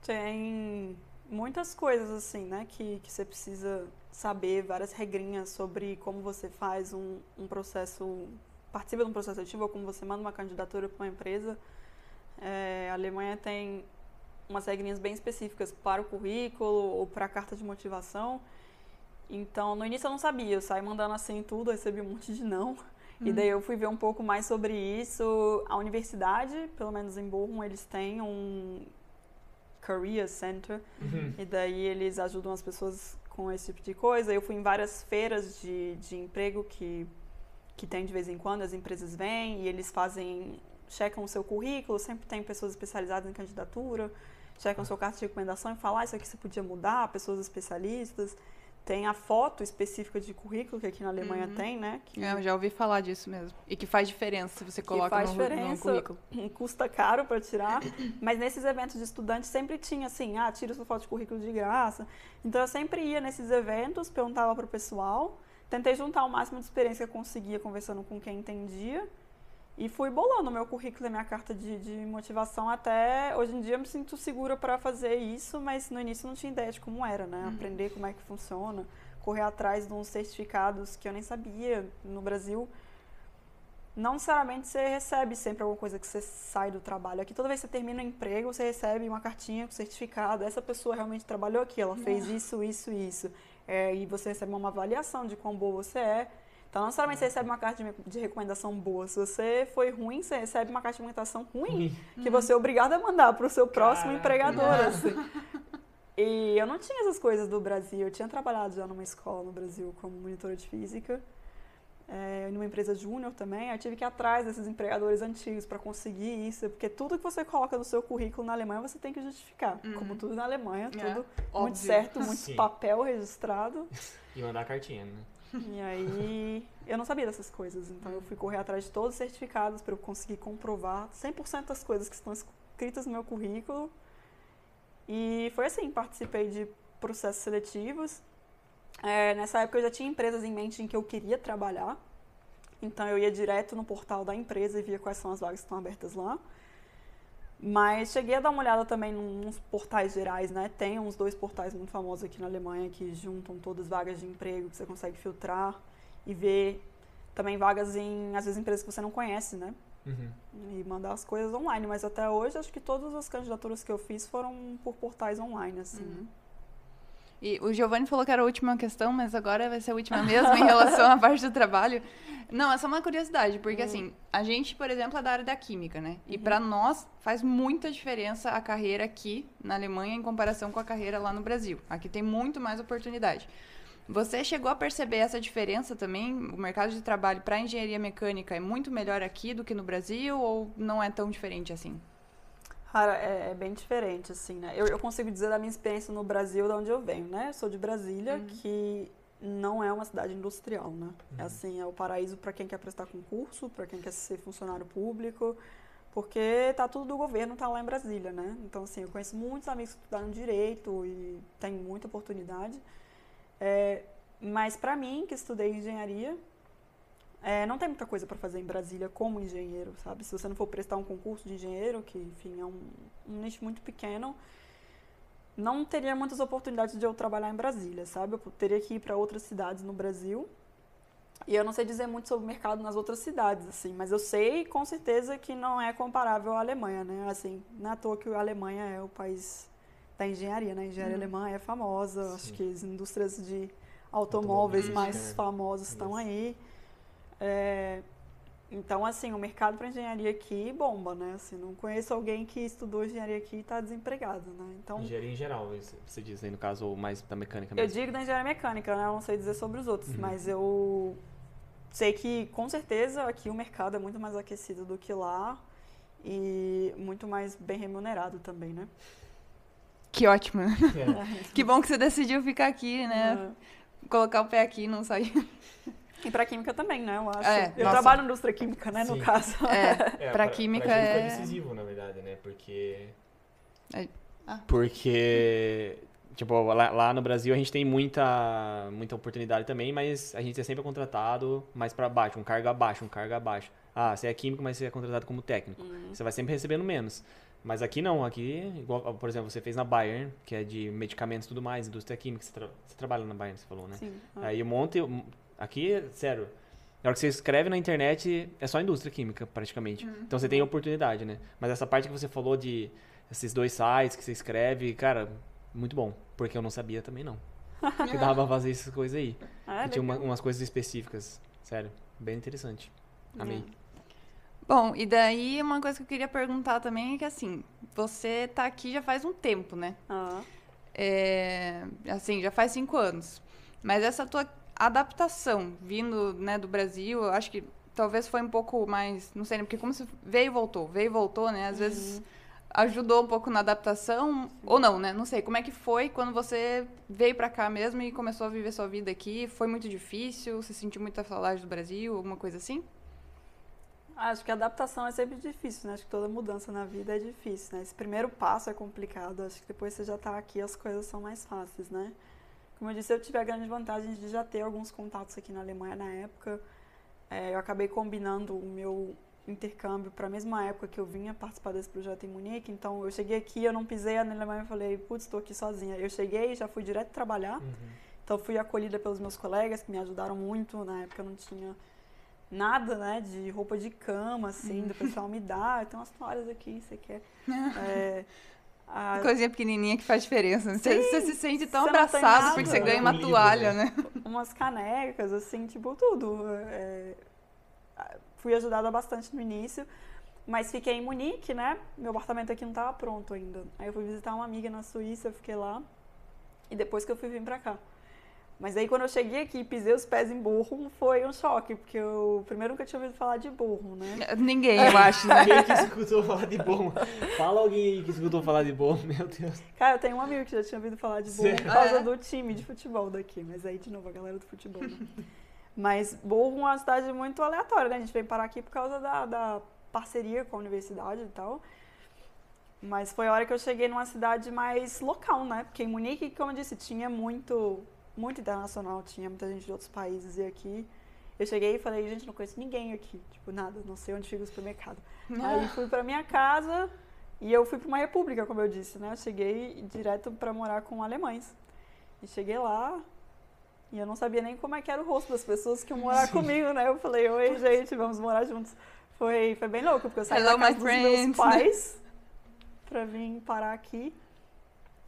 Tem muitas coisas assim, né, que, que você precisa saber, várias regrinhas sobre como você faz um, um processo, participa de um processo seletivo ou como você manda uma candidatura para uma empresa. É, a Alemanha tem umas regrinhas bem específicas para o currículo ou para a carta de motivação. Então, no início eu não sabia, eu saí mandando assim tudo, recebi um monte de não. E daí eu fui ver um pouco mais sobre isso. A universidade, pelo menos em Bochum, eles têm um Career Center. E daí eles ajudam as pessoas com esse tipo de coisa. Eu fui em várias feiras de, de emprego que, que tem de vez em quando, as empresas vêm e eles fazem, checam o seu currículo, sempre tem pessoas especializadas em candidatura, checam sua carta de recomendação e falam, ah, isso aqui você podia mudar, pessoas especialistas. Tem a foto específica de currículo, que aqui na Alemanha Uhum. tem, né? Que, É, eu já ouvi falar disso mesmo. E que faz diferença se você Que coloca faz no, no diferença. currículo. custa caro para tirar, mas nesses eventos de estudante sempre tinha assim, ah, tira sua foto de currículo de graça. Então eu sempre ia nesses eventos, perguntava pro pessoal, tentei juntar o máximo de experiência que eu conseguia conversando com quem entendia e fui bolando meu currículo e minha carta de, de motivação até hoje em dia eu me sinto segura para fazer isso, mas no início não tinha ideia de como era, né? Aprender como é que funciona, correr atrás de uns certificados que eu nem sabia no Brasil. Não necessariamente você recebe sempre alguma coisa que você sai do trabalho. Aqui toda vez que você termina o emprego, você recebe uma cartinha com certificado. Essa pessoa realmente trabalhou aqui, ela fez isso, isso, isso. É, e você recebe uma avaliação de quão boa você é. Então, não necessariamente você recebe uma carta de, recomendação boa. Se você foi ruim, você recebe uma carta de recomendação ruim, que você é obrigado a mandar para o seu próximo Caraca. empregador. Assim. E eu não tinha essas coisas do Brasil. Eu tinha trabalhado já numa escola no Brasil como monitora de física, é, numa empresa júnior também. Eu tive que ir atrás desses empregadores antigos para conseguir isso, porque tudo que você coloca no seu currículo na Alemanha você tem que justificar. Como tudo na Alemanha, É, tudo muito óbvio. certo, muito Sim. papel registrado. E mandar a cartinha, né? E aí eu não sabia dessas coisas, então eu fui correr atrás de todos os certificados para eu conseguir comprovar 100% das coisas que estão escritas no meu currículo. E foi assim, participei de processos seletivos. É, nessa época eu já tinha empresas em mente em que eu queria trabalhar. Então eu ia direto no portal da empresa e via quais são as vagas que estão abertas lá. Mas cheguei a dar uma olhada também nos portais gerais, né? Tem uns dois portais muito famosos aqui na Alemanha que juntam todas as vagas de emprego que você consegue filtrar e ver também vagas em, às vezes, empresas que você não conhece, né? Uhum. E mandar as coisas online. Mas até hoje, acho que todas as candidaturas que eu fiz foram por portais online, assim. E o Giovanni falou que era a última questão, mas agora vai ser a última mesmo em relação à parte do trabalho. Não, é só uma curiosidade, porque assim, a gente, por exemplo, é da área da química, né? E pra nós faz muita diferença a carreira aqui na Alemanha em comparação com a carreira lá no Brasil. Aqui tem muito mais oportunidade. Você chegou a perceber essa diferença também? O mercado de trabalho para engenharia mecânica é muito melhor aqui do que no Brasil ou não é tão diferente assim? Cara, é, é bem diferente, assim, né? Eu, eu consigo dizer da minha experiência no Brasil, de onde eu venho, né? Eu sou de Brasília, que não é uma cidade industrial, né? É assim, é o paraíso para quem quer prestar concurso, para quem quer ser funcionário público, porque tá tudo do governo, tá lá em Brasília, né? Então, assim, eu conheço muitos amigos que estudaram direito e tem muita oportunidade. É, mas para mim, que estudei engenharia, é, não tem muita coisa para fazer em Brasília como engenheiro, sabe? Se você não for prestar um concurso de engenheiro, que, enfim, é um, um nicho muito pequeno, não teria muitas oportunidades de eu trabalhar em Brasília, sabe? Eu teria que ir para outras cidades no Brasil. E eu não sei dizer muito sobre o mercado nas outras cidades, assim, mas eu sei com certeza que não é comparável à Alemanha, né? Assim, não é toa que a Alemanha é o país da engenharia, né? A engenharia alemã é famosa, acho Sim. que as indústrias de automóveis mais né? famosas estão Isso. aí. É, então, assim, o mercado para engenharia aqui bomba, né? Assim, não conheço alguém que estudou engenharia aqui e está desempregado, né? Então, Engenharia em geral. Você diz aí, no caso, ou mais da mecânica eu mesmo. digo da engenharia mecânica, né? Eu não sei dizer sobre os outros, Uhum. mas eu sei que, com certeza, aqui o mercado é muito mais aquecido do que lá e muito mais bem remunerado também, né? Que ótimo. É. Que bom que você decidiu ficar aqui, né? Colocar o pé aqui e não sair. E para química também, né? Eu acho. É, eu nossa. trabalho na indústria química, né? No Sim. caso. É, É, pra química pra é- foi decisivo, na verdade, né? Porque Porque, tipo, lá, lá no Brasil a gente tem muita, muita oportunidade também, mas a gente é sempre contratado mais pra baixo, um cargo abaixo, um cargo abaixo. Ah, você é químico, mas você é contratado como técnico. Você vai sempre recebendo menos. Mas aqui não, aqui, igual, por exemplo, você fez na Bayern, que é de medicamentos e tudo mais, indústria química, você, tra- você trabalha na Bayern, você falou, né? Sim. Aí um monte. Aqui, sério. Na hora que você escreve na internet, é só indústria química, praticamente. Então você tem oportunidade, né? Mas essa parte que você falou de esses dois sites que você escreve, cara, muito bom. Porque eu não sabia também, não. Que dava pra fazer essas coisas aí. É, E tinha uma- umas coisas específicas. Sério, bem interessante. Amei. Bom, e daí uma coisa que eu queria perguntar também é que assim, você tá aqui já faz um tempo, né? Ah, É, assim, já faz cinco anos. Mas essa tua adaptação vindo né, do Brasil, eu acho que talvez foi um pouco mais, não sei, né, porque como você veio e voltou, veio e voltou, né? Às vezes ajudou um pouco na adaptação, ou não, né? Não sei, como é que foi quando você veio pra cá mesmo e começou a viver sua vida aqui? Foi muito difícil? Você sentiu muita saudade do Brasil, alguma coisa assim? Acho que a adaptação é sempre difícil, né? Acho que toda mudança na vida é difícil, né? Esse primeiro passo é complicado. Acho que depois você já tá aqui, as coisas são mais fáceis, né? Como eu disse, eu tive a grande vantagem de já ter alguns contatos aqui na Alemanha na época. É, eu acabei combinando o meu intercâmbio para a mesma época que eu vinha participar desse projeto em Munique. Então, eu cheguei aqui, eu não pisei na Alemanha e falei, putz, estou aqui sozinha. Eu cheguei, já fui direto trabalhar. Uhum. Então, fui acolhida pelos meus colegas que me ajudaram muito. Na época, eu não tinha nada, né, de roupa de cama, assim, do pessoal me dar. Tem umas toalhas aqui, você quer. É, a- Coisinha pequenininha que faz diferença. né? Você, Sim, você se sente tão você tem abraçado porque você ganha uma Acolhido, toalha, né? umas canecas, assim, tipo, tudo. É, fui ajudada bastante no início, mas fiquei em Munique, né? Meu apartamento aqui não estava pronto ainda. Aí eu fui visitar uma amiga na Suíça, fiquei lá, e depois que eu fui vir pra cá. Mas aí quando eu cheguei aqui e pisei os pés em Bochum, foi um choque, porque eu primeiro nunca tinha ouvido falar de Bochum, né? Ninguém, eu acho? Quem que escutou falar de bom? Fala alguém aí que escutou falar de bom, meu Deus. Cara, eu tenho um amigo que já tinha ouvido falar de Bochum Sério? por causa É. do time de futebol daqui. Mas aí, de novo, a galera do futebol, né? Mas Bochum é uma cidade muito aleatória, né? A gente veio parar aqui por causa da, da parceria com a universidade e tal. Mas foi a hora que eu cheguei numa cidade mais local, né? Porque em Munique, como eu disse, tinha muito, muito internacional, tinha muita gente de outros países. E aqui, eu cheguei e falei, gente, não conheço ninguém aqui. Tipo, nada, não sei onde fica o supermercado. Aí fui pra minha casa e eu fui pra uma república, como eu disse, né? Eu cheguei direto pra morar com alemães. E cheguei lá e eu não sabia nem como é que era o rosto das pessoas que iam morar comigo, né? Eu falei, oi, gente, vamos morar juntos. Foi, foi bem louco, porque eu saí Hello, da casa my dos friends, meus pais pra vir parar aqui.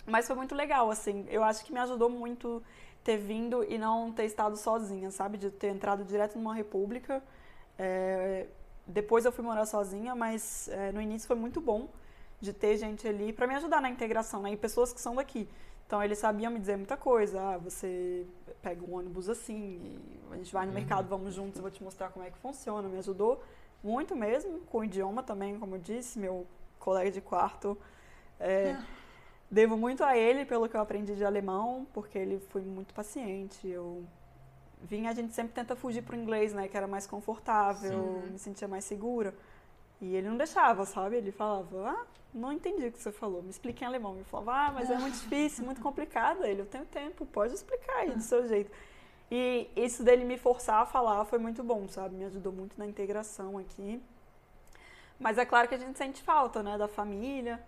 Mas foi muito legal, assim. Eu acho que me ajudou muito ter vindo e não ter estado sozinha, sabe? De ter entrado direto numa república. É, depois eu fui morar sozinha, mas é, no início foi muito bom de ter gente ali para me ajudar na integração, né? E pessoas que são daqui. Então eles sabiam me dizer muita coisa. Ah, você pega um ônibus assim, e a gente vai no mercado, vamos juntos, eu vou te mostrar como é que funciona. Me ajudou muito mesmo, com o idioma também, como eu disse, meu colega de quarto. é, Devo muito a ele pelo que eu aprendi de alemão, porque ele foi muito paciente. Eu vim, a gente sempre tenta fugir pro inglês, né, que era mais confortável, me sentia mais segura. E ele não deixava, sabe? Ele falava, ah, não entendi o que você falou, me explique em alemão. Eu falava, ah, mas é muito difícil, muito complicado. Ele, eu tenho tempo, pode explicar aí do seu jeito. E isso dele me forçar a falar foi muito bom, sabe? Me ajudou muito na integração aqui. Mas é claro que a gente sente falta, né, da família.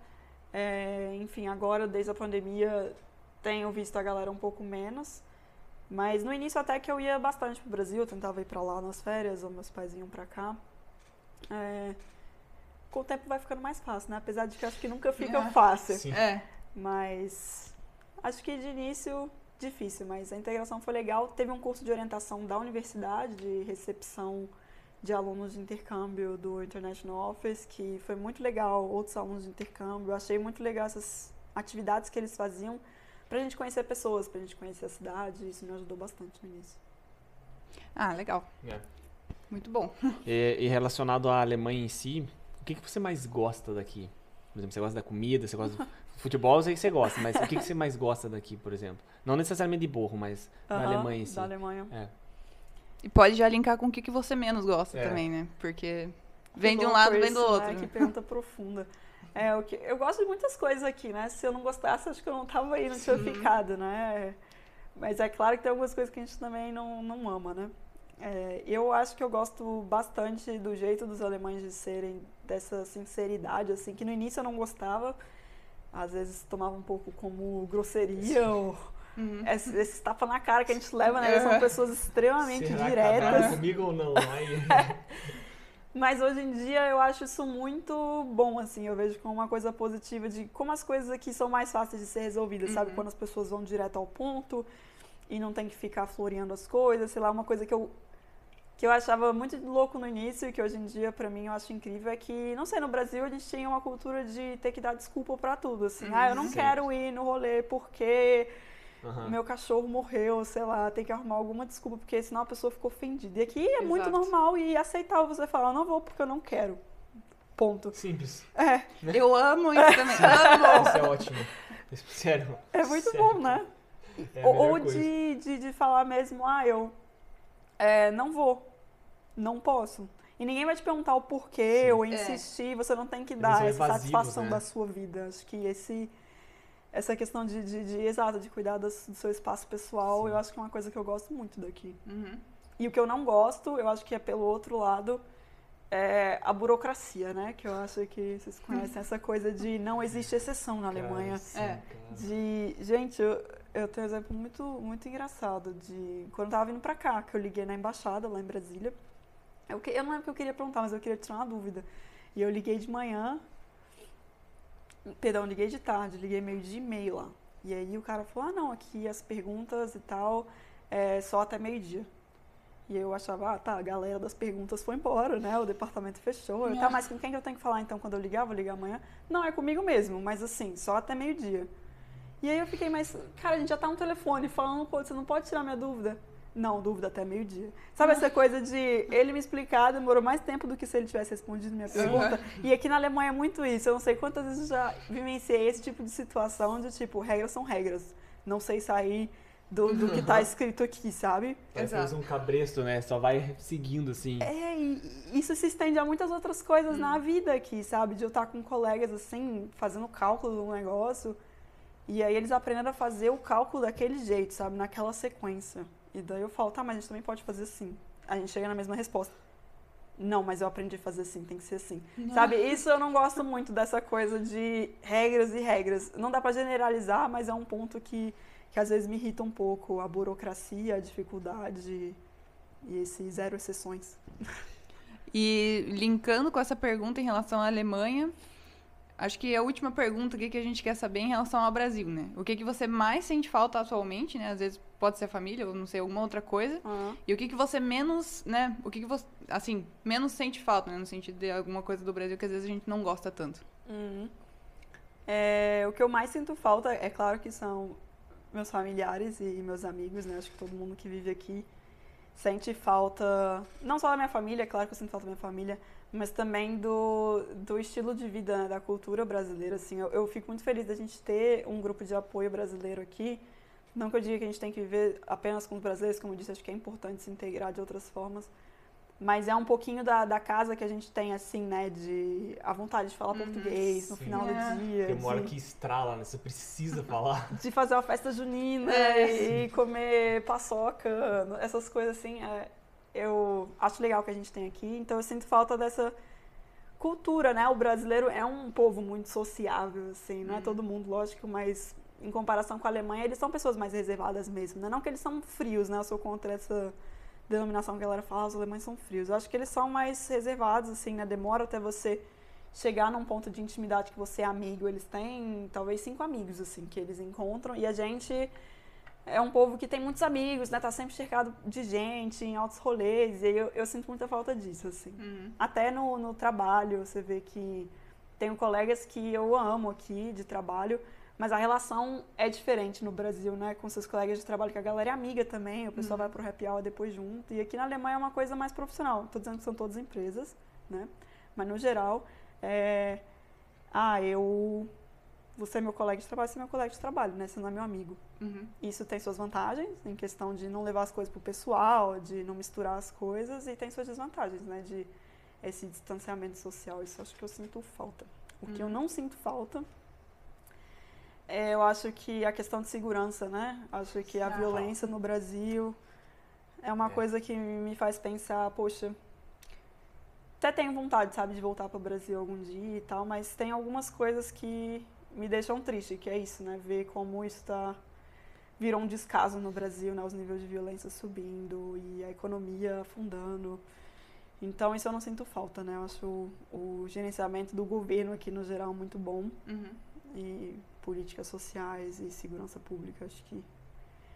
É, enfim, agora, desde a pandemia, tenho visto a galera um pouco menos. Mas no início até que eu ia bastante pro Brasil, eu tentava ir pra lá nas férias, ou meus pais vinham pra cá. É, com o tempo vai ficando mais fácil, né? Apesar de que acho que nunca fica É. fácil. Sim. É. Mas acho que de início difícil, mas a integração foi legal. Teve um curso de orientação da universidade, de recepção de alunos de intercâmbio do International Office, que foi muito legal. Outros alunos de intercâmbio, eu achei muito legal essas atividades que eles faziam pra gente conhecer pessoas, pra gente conhecer a cidade. Isso me ajudou bastante no início. Ah, legal. É. Muito bom. E, e relacionado à Alemanha em si, o que, que você mais gosta daqui? Por exemplo, você gosta da comida, você gosta do futebol, eu sei que você gosta, mas o que, que você mais gosta daqui, por exemplo? Não necessariamente de burro, mas da Aham, Alemanha em si. Da Alemanha. É. E pode já linkar com o que, que você menos gosta É. também, né? Porque vem de um lado, vem do outro. Né? né? Que pergunta profunda. É, o que, eu gosto de muitas coisas aqui, né? Se eu não gostasse, acho que eu não tava aí, não tinha ficado, né? Mas é claro que tem algumas coisas que a gente também não, não ama, né? É, eu acho que eu gosto bastante do jeito dos alemães de serem, dessa sinceridade, assim, que no início eu não gostava. Às vezes tomava um pouco como grosseria ou Uhum. esses, esses tapas na cara que a gente leva, né? Eles São Uhum. pessoas extremamente Será que diretas. acabaram comigo ou não? Aí, Mas hoje em dia eu acho isso muito bom, assim. Eu vejo como uma coisa positiva de como as coisas aqui são mais fáceis de ser resolvidas, sabe? Quando as pessoas vão direto ao ponto e não tem que ficar floreando as coisas, sei lá, uma coisa que eu que eu achava muito louco no início e que hoje em dia pra mim eu acho incrível é que, não sei, no Brasil a gente tinha uma cultura de ter que dar desculpa pra tudo, assim. ah, eu não Sim. quero ir no rolê porque Aham. meu cachorro morreu, sei lá, tem que arrumar alguma desculpa, porque senão a pessoa ficou ofendida. E aqui é muito Exato. normal e aceitável você falar, não vou porque eu não quero. Ponto. Simples. É, Eu amo isso também. Amo! Isso é ótimo. Sério. é muito Sério. bom, né? É ou de, de, de falar mesmo, ah, eu é, não vou, não posso. E ninguém vai te perguntar o porquê Sim. ou É. insistir, você não tem que dar essa evasivos, satisfação né? da sua vida. Acho que esse essa questão de, de, de exato, de cuidar do, do seu espaço pessoal, Sim. eu acho que é uma coisa que eu gosto muito daqui. Uhum. E o que eu não gosto, eu acho que é pelo outro lado, é a burocracia, né? Que eu acho que vocês conhecem essa coisa de não existe exceção na Alemanha. Sim, É. cara. De, gente, eu, eu tenho um exemplo muito, muito engraçado de quando eu tava vindo pra cá, que eu liguei na embaixada lá em Brasília. Eu, que- eu não lembro o que eu queria perguntar, mas eu queria tirar uma dúvida. E eu liguei de manhã, perdão, liguei de tarde, liguei meio de e-mail lá. E aí o cara falou, ah não, aqui as perguntas e tal, é só até meio-dia. E eu achava, ah, tá, a galera das perguntas foi embora, né? O departamento fechou. Eu, tá, mas com quem que eu tenho que falar então quando eu ligar? Vou ligar amanhã? Não, é comigo mesmo, mas assim, só até meio-dia. E aí eu fiquei, mas, cara, a gente já tá no telefone falando, pô, você não pode tirar minha dúvida. Não, dúvida até meio-dia. Sabe essa coisa de ele me explicar demorou mais tempo do que se ele tivesse respondido minha pergunta? E aqui na Alemanha é muito isso. Eu não sei quantas vezes eu já vivenciei esse tipo de situação de tipo, regras são regras. Não sei sair do, do que tá escrito aqui, sabe? Parece Exato. um cabresto, né? Só vai seguindo assim. É, e isso se estende a muitas outras coisas na vida aqui, sabe? De eu estar com colegas assim, fazendo cálculo de um negócio. E aí eles aprenderam a fazer o cálculo daquele jeito, sabe? Naquela sequência. E daí eu falo, tá, mas a gente também pode fazer assim. A gente chega na mesma resposta. Não, mas eu aprendi a fazer assim, tem que ser assim. Sabe? Isso eu não gosto muito dessa coisa de regras e regras. Não dá pra generalizar, mas é um ponto que, que às vezes me irrita um pouco. A burocracia, a dificuldade e esse zero exceções. E linkando com essa pergunta em relação à Alemanha, acho que a última pergunta aqui que a gente quer saber em relação ao Brasil, né? O que, que você mais sente falta atualmente, né? Às vezes pode ser a família ou não sei, alguma outra coisa. Ah. E o que, que você menos, né? O que, que você, assim, menos sente falta, né? No sentido de alguma coisa do Brasil que às vezes a gente não gosta tanto. Uhum. É, o que eu mais sinto falta, é claro que são meus familiares e meus amigos, né? Acho que todo mundo que vive aqui sente falta, não só da minha família, é claro que eu sinto falta da minha família, mas também do, do estilo de vida, né, da cultura brasileira, assim. Eu, eu fico muito feliz da gente ter um grupo de apoio brasileiro aqui. Não que eu diga que a gente tem que viver apenas com os brasileiros, como eu disse, acho que é importante se integrar de outras formas. Mas é um pouquinho da, da casa que a gente tem, assim, né? De a vontade de falar português no Sim. final É. do dia. Tem uma hora de- que estrala, né? Você precisa falar. de fazer uma festa junina É. e comer paçoca, essas coisas assim, é, eu acho legal que a gente tem aqui. Então eu sinto falta dessa cultura, né? O brasileiro é um povo muito sociável, assim, não é todo mundo, lógico, mas em comparação com a Alemanha, eles são pessoas mais reservadas mesmo, né? Não que eles são frios, né? Eu sou contra essa denominação que a galera fala, "Ah, os alemães são frios. Eu acho que eles são mais reservados, assim, né? Demora até você chegar num ponto de intimidade que você é amigo. Eles têm talvez cinco amigos, assim, que eles encontram. E a gente é um povo que tem muitos amigos, né? Tá sempre cercado de gente, em altos rolês. E eu, eu sinto muita falta disso, assim. Uhum. Até no, no trabalho, você vê que tenho colegas que eu amo aqui de trabalho, mas a relação é diferente no Brasil, né? Com seus colegas de trabalho, que a galera é amiga também, o pessoal vai pro happy hour depois junto. E aqui na Alemanha é uma coisa mais profissional. Tô dizendo que são todas empresas, né? Mas no geral, é... Ah, eu... Você é meu colega de trabalho, você é meu colega de trabalho, né? Você não é meu amigo. Uhum. Isso tem suas vantagens, em questão de não levar as coisas pro pessoal, de não misturar as coisas, e tem suas desvantagens, né? De esse distanciamento social. Isso acho que eu sinto falta. O que eu Uhum. não sinto falta é, eu acho que a questão de segurança, né? Acho que a Ah. violência no Brasil é uma É. coisa que me faz pensar, poxa, até tenho vontade, sabe, de voltar para o Brasil algum dia e tal, mas tem algumas coisas que me deixam triste, que é isso, né? Ver como isso tá virou um descaso no Brasil, né? Os níveis de violência subindo e a economia afundando. Então isso eu não sinto falta, né? Eu acho o, o gerenciamento do governo aqui no geral muito bom Uhum. e políticas sociais e segurança pública, acho que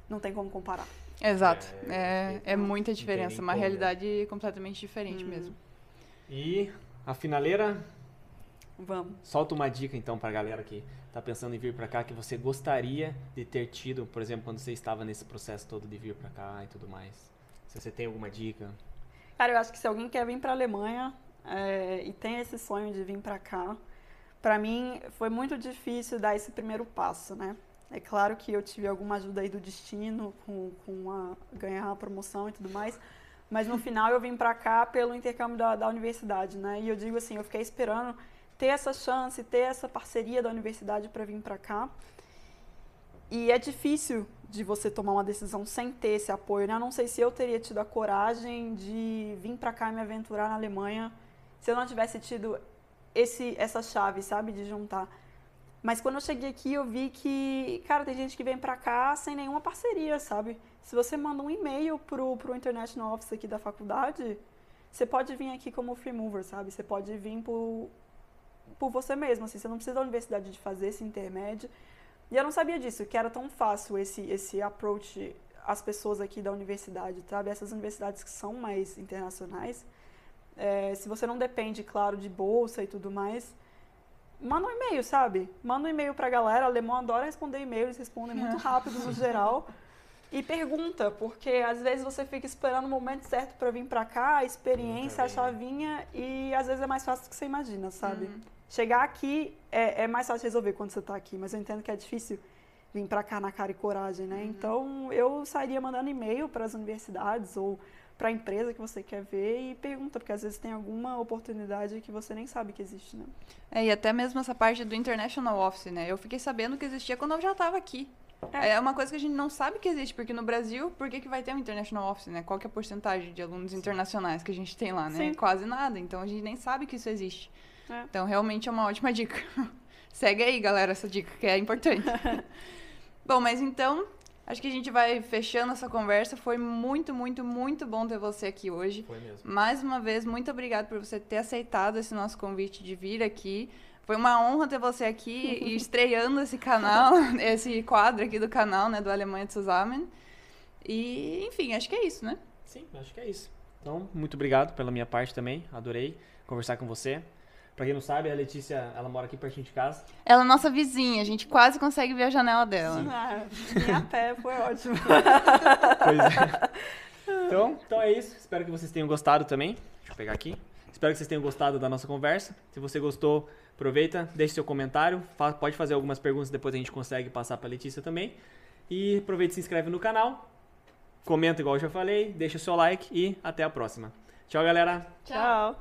não tem como comparar. Exato. É, É, é muita diferença. Uma como. realidade completamente diferente Hum. mesmo. E a finaleira, Vamos. solta uma dica então pra galera que tá pensando em vir pra cá, que você gostaria de ter tido, por exemplo, quando você estava nesse processo todo de vir pra cá e tudo mais. Se você tem alguma dica. Cara, eu acho que se alguém quer vir para a Alemanha é, e tem esse sonho de vir para cá, para mim foi muito difícil dar esse primeiro passo, né? É claro que eu tive alguma ajuda aí do destino, com, com a, ganhar a promoção e tudo mais, mas no final eu vim para cá pelo intercâmbio da, da universidade, né? E eu digo assim, eu fiquei esperando ter essa chance, ter essa parceria da universidade para vir para cá. E é difícil de você tomar uma decisão sem ter esse apoio, né? Eu não sei se eu teria tido a coragem de vir para cá e me aventurar na Alemanha se eu não tivesse tido esse, essa chave, sabe, de juntar. Mas quando eu cheguei aqui, eu vi que, cara, tem gente que vem pra cá sem nenhuma parceria, sabe? Se você manda um e-mail pro, pro International Office aqui da faculdade, você pode vir aqui como free mover, sabe? Você pode vir por, por você mesmo, assim, você não precisa da universidade de fazer esse intermédio. E eu não sabia disso, que era tão fácil esse, esse approach às pessoas aqui da universidade, sabe? Essas universidades que são mais internacionais, é, se você não depende, claro, de bolsa e tudo mais, manda um e-mail, sabe? Manda um e-mail pra galera. O alemão adora responder e-mail, eles respondem muito rápido no geral. E pergunta, porque às vezes você fica esperando o momento certo para vir para cá, a experiência, a chavinha, e às vezes é mais fácil do que você imagina, sabe? Uhum. Chegar aqui é, é, mais fácil resolver quando você está aqui, mas eu entendo que é difícil vir para cá na cara e coragem, né? Uhum. Então eu sairia mandando e-mail para as universidades ou para a empresa que você quer ver e pergunta, porque às vezes tem alguma oportunidade que você nem sabe que existe, né? É, e até mesmo essa parte do International Office, né? Eu fiquei sabendo que existia quando eu já estava aqui. É. é. uma coisa que a gente não sabe que existe, porque no Brasil, por que, que vai ter um International Office, né? Qual que é a porcentagem de alunos Sim. internacionais que a gente tem lá, né? Sim. Quase nada, então a gente nem sabe que isso existe. É. Então, realmente é uma ótima dica. Segue aí, galera, essa dica, que é importante. Bom, mas então, Acho que a gente vai fechando essa conversa. Foi muito, muito, muito bom ter você aqui hoje. Foi mesmo. Mais uma vez, muito obrigado por você ter aceitado esse nosso convite de vir aqui. Foi uma honra ter você aqui e estreando esse canal, esse quadro aqui do canal, né, do Alemanha Zusammen. E, enfim, acho que é isso, né? Sim, acho que é isso. Então, muito obrigado pela minha parte também. Adorei conversar com você. Pra quem não sabe, a Letícia, ela mora aqui pertinho de casa. Ela é nossa vizinha, a gente quase consegue ver a janela dela. Sim. Ah, a pé, foi ótimo. pois é. Então, então é isso. Espero que vocês tenham gostado também. Deixa eu pegar aqui. Espero que vocês tenham gostado da nossa conversa. Se você gostou, aproveita, deixe seu comentário. Pode fazer algumas perguntas, depois a gente consegue passar pra Letícia também. E aproveita e se inscreve no canal. Comenta igual eu já falei, deixa o seu like e até a próxima. Tchau, galera. Tchau.